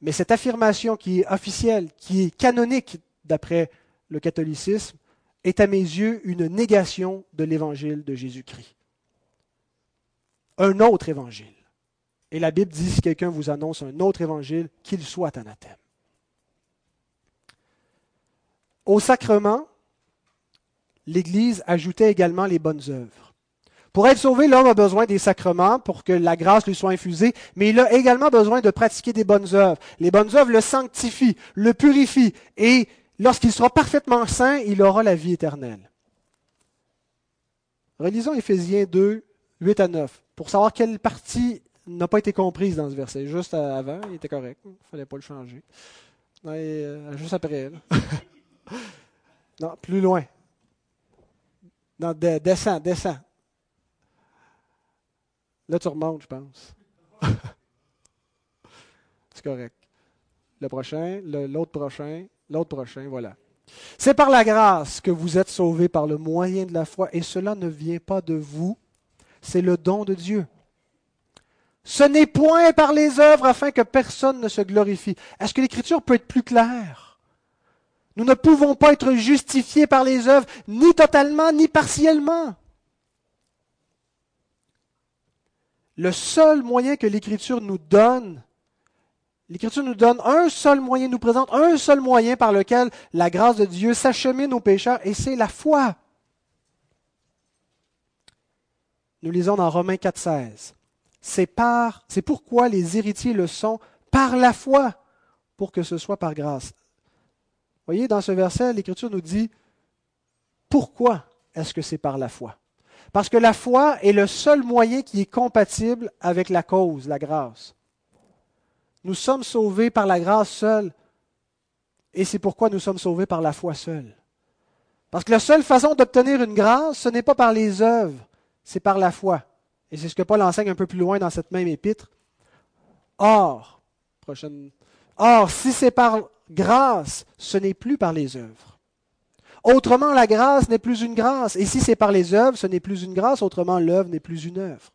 Mais cette affirmation qui est officielle, qui est canonique d'après le catholicisme, est à mes yeux une négation de l'évangile de Jésus-Christ. Un autre évangile. Et la Bible dit, si quelqu'un vous annonce un autre évangile, qu'il soit anathème. Au sacrement, l'Église ajoutait également les bonnes œuvres. Pour être sauvé, l'homme a besoin des sacrements pour que la grâce lui soit infusée, mais il a également besoin de pratiquer des bonnes œuvres. Les bonnes œuvres le sanctifient, le purifient, et lorsqu'il sera parfaitement saint, il aura la vie éternelle. Relisons Éphésiens 2, 8 à 9, pour savoir quelle partie n'a pas été comprise dans ce verset. Juste avant, il était correct. Il ne fallait pas le changer. Euh, juste après. (laughs) non, plus loin. Non, descends, descends. Là, tu remontes, je pense. (laughs) C'est correct. Le prochain, l'autre prochain, l'autre prochain, voilà. C'est par la grâce que vous êtes sauvés par le moyen de la foi, et cela ne vient pas de vous, c'est le don de Dieu. Ce n'est point par les œuvres afin que personne ne se glorifie. Est-ce que l'Écriture peut être plus claire? Nous ne pouvons pas être justifiés par les œuvres, ni totalement, ni partiellement. Le seul moyen que l'Écriture nous donne, l'Écriture nous donne un seul moyen, nous présente un seul moyen par lequel la grâce de Dieu s'achemine aux pécheurs, et c'est la foi. Nous lisons dans Romains 4,16 c'est par, c'est pourquoi les héritiers le sont par la foi, pour que ce soit par grâce. Voyez, dans ce verset, l'Écriture nous dit pourquoi est-ce que c'est par la foi? Parce que la foi est le seul moyen qui est compatible avec la cause, la grâce. Nous sommes sauvés par la grâce seule, et c'est pourquoi nous sommes sauvés par la foi seule. Parce que la seule façon d'obtenir une grâce, ce n'est pas par les œuvres, c'est par la foi. Et c'est ce que Paul enseigne un peu plus loin dans cette même épître. Or, prochaine, or, si c'est par grâce, ce n'est plus par les œuvres. Autrement, la grâce n'est plus une grâce. Et si c'est par les œuvres, ce n'est plus une grâce. Autrement, l'œuvre n'est plus une œuvre.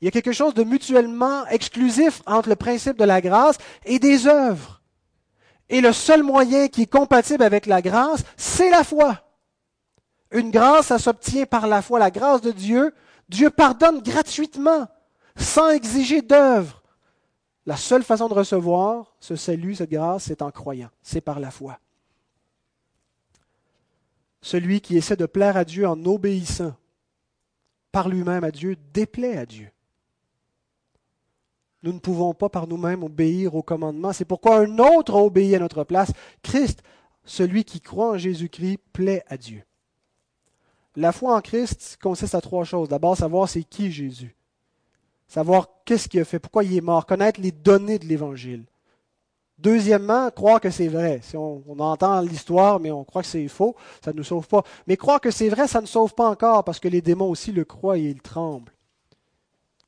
Il y a quelque chose de mutuellement exclusif entre le principe de la grâce et des œuvres. Et le seul moyen qui est compatible avec la grâce, c'est la foi. Une grâce, ça s'obtient par la foi. La grâce de Dieu Dieu pardonne gratuitement, sans exiger d'œuvre. La seule façon de recevoir ce salut, cette grâce, c'est en croyant, c'est par la foi. Celui qui essaie de plaire à Dieu en obéissant par lui-même à Dieu déplaît à Dieu. Nous ne pouvons pas par nous-mêmes obéir au commandement. C'est pourquoi un autre a obéi à notre place. Christ, celui qui croit en Jésus-Christ, plaît à Dieu. La foi en Christ consiste à trois choses. D'abord, savoir c'est qui Jésus. Savoir qu'est-ce qu'il a fait, pourquoi il est mort, connaître les données de l'Évangile. Deuxièmement, croire que c'est vrai. Si on, entend l'histoire, mais on croit que c'est faux, ça ne nous sauve pas. Mais croire que c'est vrai, ça ne sauve pas encore, parce que les démons aussi le croient et ils tremblent.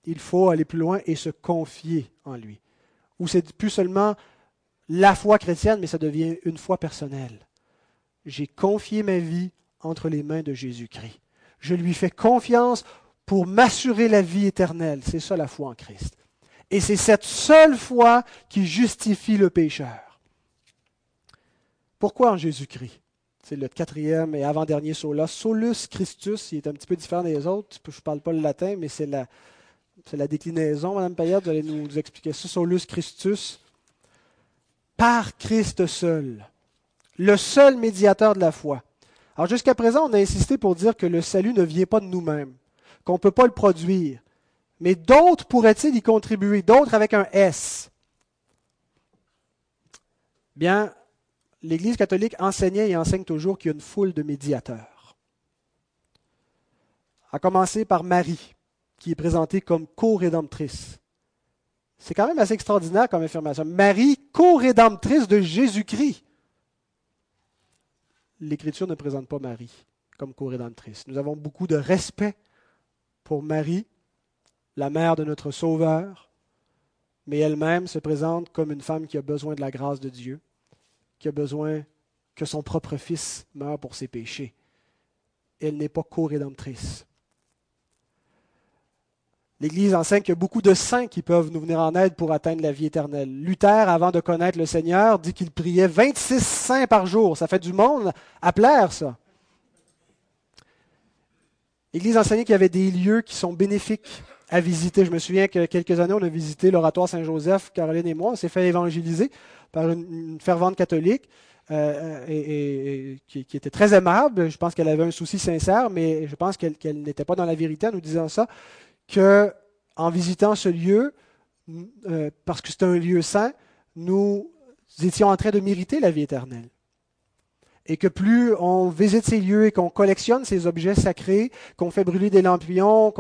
Il faut aller plus loin et se confier en lui. Ou c'est plus seulement la foi chrétienne, mais ça devient une foi personnelle. J'ai confié ma vie entre les mains de Jésus-Christ. Je lui fais confiance pour m'assurer la vie éternelle. C'est ça la foi en Christ. Et c'est cette seule foi qui justifie le pécheur. Pourquoi en Jésus-Christ? C'est le quatrième et avant-dernier sola. Solus Christus, il est un petit peu différent des autres. Je ne parle pas le latin, mais c'est la, la déclinaison, Mme Payette, vous allez nous expliquer ça. Solus Christus, par Christ seul, le seul médiateur de la foi. Alors jusqu'à présent, on a insisté pour dire que le salut ne vient pas de nous-mêmes, qu'on ne peut pas le produire. Mais d'autres pourraient-ils y contribuer, d'autres avec un S Bien, l'Église catholique enseignait et enseigne toujours qu'il y a une foule de médiateurs. À commencer par Marie, qui est présentée comme co-rédemptrice. C'est quand même assez extraordinaire comme affirmation. Marie, co-rédemptrice de Jésus-Christ l'Écriture ne présente pas Marie comme co-rédemptrice. Nous avons beaucoup de respect pour Marie, la mère de notre Sauveur, mais elle-même se présente comme une femme qui a besoin de la grâce de Dieu, qui a besoin que son propre fils meure pour ses péchés. Elle n'est pas co-rédemptrice. L'Église enseigne qu'il y a beaucoup de saints qui peuvent nous venir en aide pour atteindre la vie éternelle. Luther, avant de connaître le Seigneur, dit qu'il priait 26 saints par jour. Ça fait du monde à plaire, ça. L'Église enseignait qu'il y avait des lieux qui sont bénéfiques à visiter. Je me souviens que quelques années, on a visité l'oratoire Saint-Joseph, Caroline et moi. On s'est fait évangéliser par une, fervente catholique euh, et, qui, était très aimable. Je pense qu'elle avait un souci sincère, mais je pense qu'elle n'était pas dans la vérité en nous disant ça que en visitant ce lieu, euh, parce que c'est un lieu saint, nous étions en train de mériter la vie éternelle. Et que plus on visite ces lieux et qu'on collectionne ces objets sacrés, qu'on fait brûler des lampions,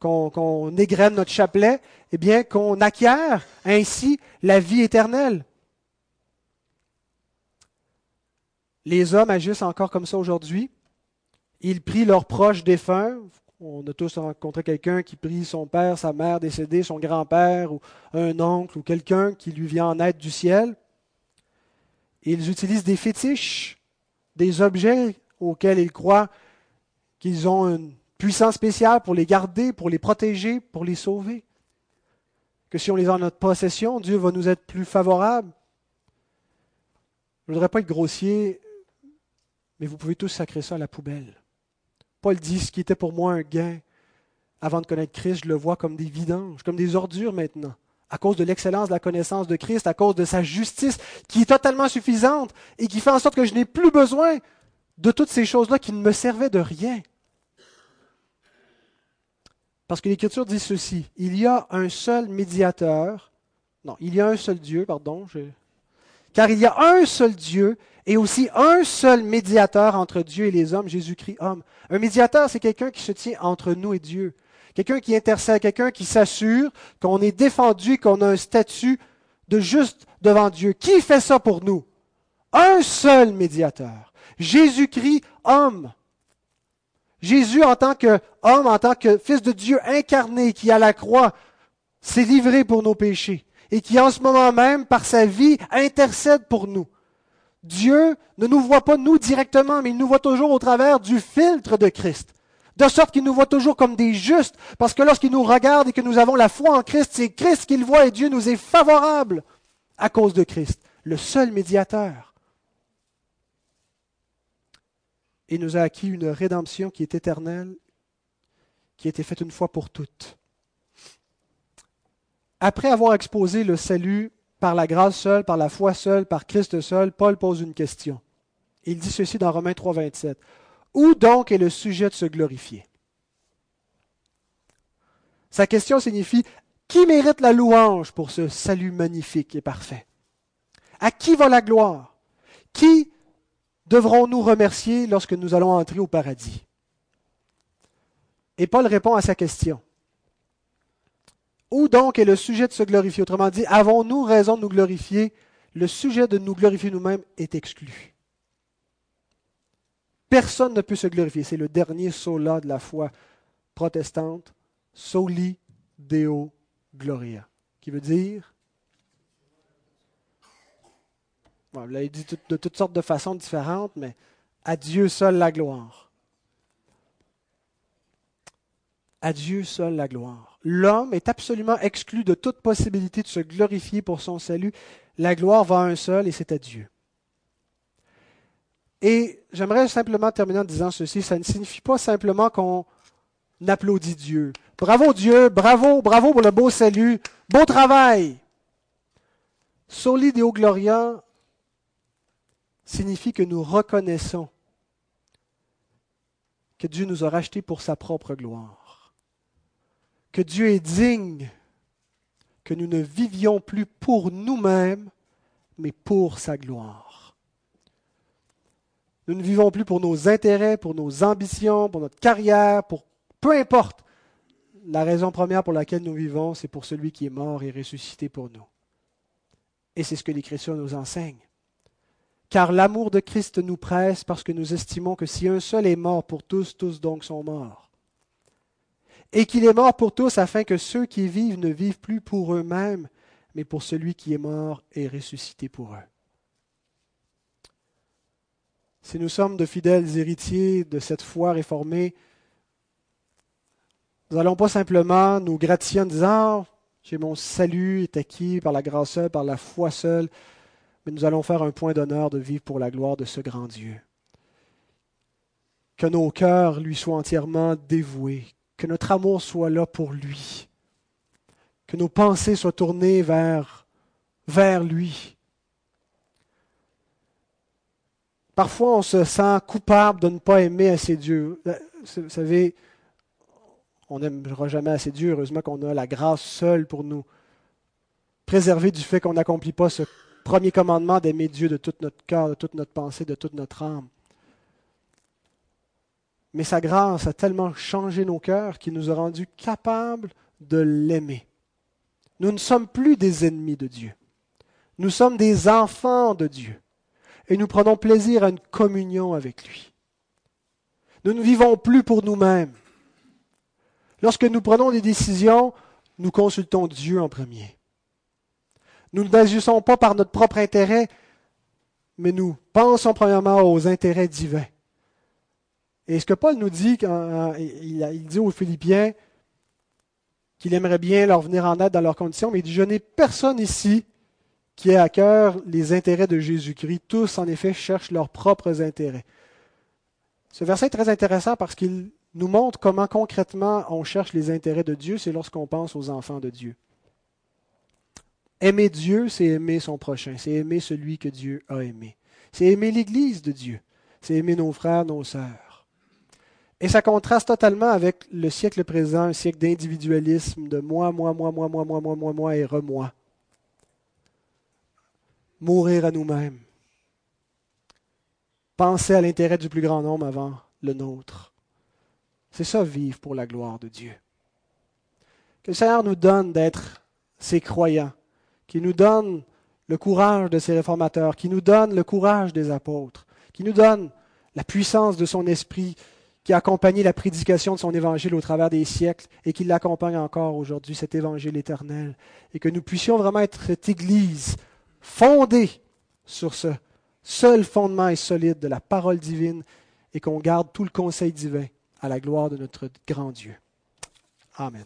qu'on égrène notre chapelet, eh bien qu'on acquiert ainsi la vie éternelle. Les hommes agissent encore comme ça aujourd'hui. Ils prient leurs proches défunts. On a tous rencontré quelqu'un qui prie son père, sa mère décédée, son grand-père ou un oncle ou quelqu'un qui lui vient en aide du ciel. Ils utilisent des fétiches, des objets auxquels ils croient qu'ils ont une puissance spéciale pour les garder, pour les protéger, pour les sauver. Que si on les a en notre possession, Dieu va nous être plus favorable. Je ne voudrais pas être grossier, mais vous pouvez tous sacrer ça à la poubelle. Paul dit, ce qui était pour moi un gain avant de connaître Christ, je le vois comme des vidanges, comme des ordures maintenant, à cause de l'excellence de la connaissance de Christ, à cause de sa justice qui est totalement suffisante et qui fait en sorte que je n'ai plus besoin de toutes ces choses-là qui ne me servaient de rien. Parce que l'Écriture dit ceci, il y a un seul médiateur, non, il y a un seul Dieu, pardon, car il y a un seul Dieu et aussi un seul médiateur entre Dieu et les hommes, Jésus-Christ homme. Un médiateur, c'est quelqu'un qui se tient entre nous et Dieu. Quelqu'un qui intercède, quelqu'un qui s'assure qu'on est défendu, qu'on a un statut de juste devant Dieu. Qui fait ça pour nous? Un seul médiateur. Jésus-Christ homme. Jésus en tant qu'homme, en tant que fils de Dieu incarné qui à la croix s'est livré pour nos péchés et qui en ce moment même, par sa vie, intercède pour nous. Dieu ne nous voit pas nous directement, mais il nous voit toujours au travers du filtre de Christ. De sorte qu'il nous voit toujours comme des justes, parce que lorsqu'il nous regarde et que nous avons la foi en Christ, c'est Christ qu'il voit et Dieu nous est favorable à cause de Christ, le seul médiateur. Il nous a acquis une rédemption qui est éternelle, qui a été faite une fois pour toutes. Après avoir exposé le salut par la grâce seule, par la foi seule, par Christ seul, Paul pose une question. Il dit ceci dans Romains 3, 27. Où donc est le sujet de se glorifier? Sa question signifie Qui mérite la louange pour ce salut magnifique et parfait? À qui va la gloire? Qui devrons-nous remercier lorsque nous allons entrer au paradis? Et Paul répond à sa question. Où donc est le sujet de se glorifier? Autrement dit, avons-nous raison de nous glorifier? Le sujet de nous glorifier nous-mêmes est exclu. Personne ne peut se glorifier. C'est le dernier sola de la foi protestante, soli deo gloria, qui veut dire vous l'avez dit de toutes sortes de façons différentes, mais à Dieu seul la gloire. À Dieu seul la gloire. L'homme est absolument exclu de toute possibilité de se glorifier pour son salut. La gloire va à un seul et c'est à Dieu. Et j'aimerais simplement terminer en disant ceci, ça ne signifie pas simplement qu'on applaudit Dieu. Bravo Dieu, bravo, bravo pour le beau salut, beau travail. Soli Deo Gloria signifie que nous reconnaissons que Dieu nous a rachetés pour sa propre gloire que Dieu est digne que nous ne vivions plus pour nous-mêmes, mais pour sa gloire. Nous ne vivons plus pour nos intérêts, pour nos ambitions, pour notre carrière, pour peu importe. La raison première pour laquelle nous vivons, c'est pour celui qui est mort et ressuscité pour nous. Et c'est ce que l'Écriture nous enseigne. Car l'amour de Christ nous presse parce que nous estimons que si un seul est mort pour tous, tous donc sont morts et qu'il est mort pour tous afin que ceux qui vivent ne vivent plus pour eux-mêmes, mais pour celui qui est mort et ressuscité pour eux. Si nous sommes de fidèles héritiers de cette foi réformée, nous n'allons pas simplement nous gratifier en disant ah, j'ai mon salut est acquis par la grâce seule, par la foi seule, mais nous allons faire un point d'honneur de vivre pour la gloire de ce grand Dieu. Que nos cœurs lui soient entièrement dévoués, que notre amour soit là pour lui, que nos pensées soient tournées vers lui. Parfois, on se sent coupable de ne pas aimer assez Dieu. Vous savez, on n'aimera jamais assez Dieu. Heureusement qu'on a la grâce seule pour nous préserver du fait qu'on n'accomplit pas ce premier commandement d'aimer Dieu de tout notre cœur, de toute notre pensée, de toute notre âme. Mais sa grâce a tellement changé nos cœurs qu'il nous a rendus capables de l'aimer. Nous ne sommes plus des ennemis de Dieu. Nous sommes des enfants de Dieu. Et nous prenons plaisir à une communion avec lui. Nous ne vivons plus pour nous-mêmes. Lorsque nous prenons des décisions, nous consultons Dieu en premier. Nous n'agissons pas par notre propre intérêt, mais nous pensons premièrement aux intérêts divins. Et ce que Paul nous dit, quand il dit aux Philippiens qu'il aimerait bien leur venir en aide dans leurs conditions, mais il dit, je n'ai personne ici qui ait à cœur les intérêts de Jésus-Christ. Tous, en effet, cherchent leurs propres intérêts. Ce verset est très intéressant parce qu'il nous montre comment concrètement on cherche les intérêts de Dieu, c'est lorsqu'on pense aux enfants de Dieu. Aimer Dieu, c'est aimer son prochain, c'est aimer celui que Dieu a aimé. C'est aimer l'Église de Dieu, c'est aimer nos frères, nos sœurs. Et ça contraste totalement avec le siècle présent, un siècle d'individualisme, de moi, moi, moi, moi, moi, moi, moi, moi, moi et remoi. Mourir à nous-mêmes. Penser à l'intérêt du plus grand nombre avant le nôtre. C'est ça, vivre pour la gloire de Dieu. Que le Seigneur nous donne d'être ses croyants, qu'il nous donne le courage de ses réformateurs, qu'il nous donne le courage des apôtres, qu'il nous donne la puissance de son esprit qui a accompagné la prédication de son évangile au travers des siècles et qui l'accompagne encore aujourd'hui, cet évangile éternel, et que nous puissions vraiment être cette Église fondée sur ce seul fondement et solide de la parole divine et qu'on garde tout le conseil divin à la gloire de notre grand Dieu. Amen.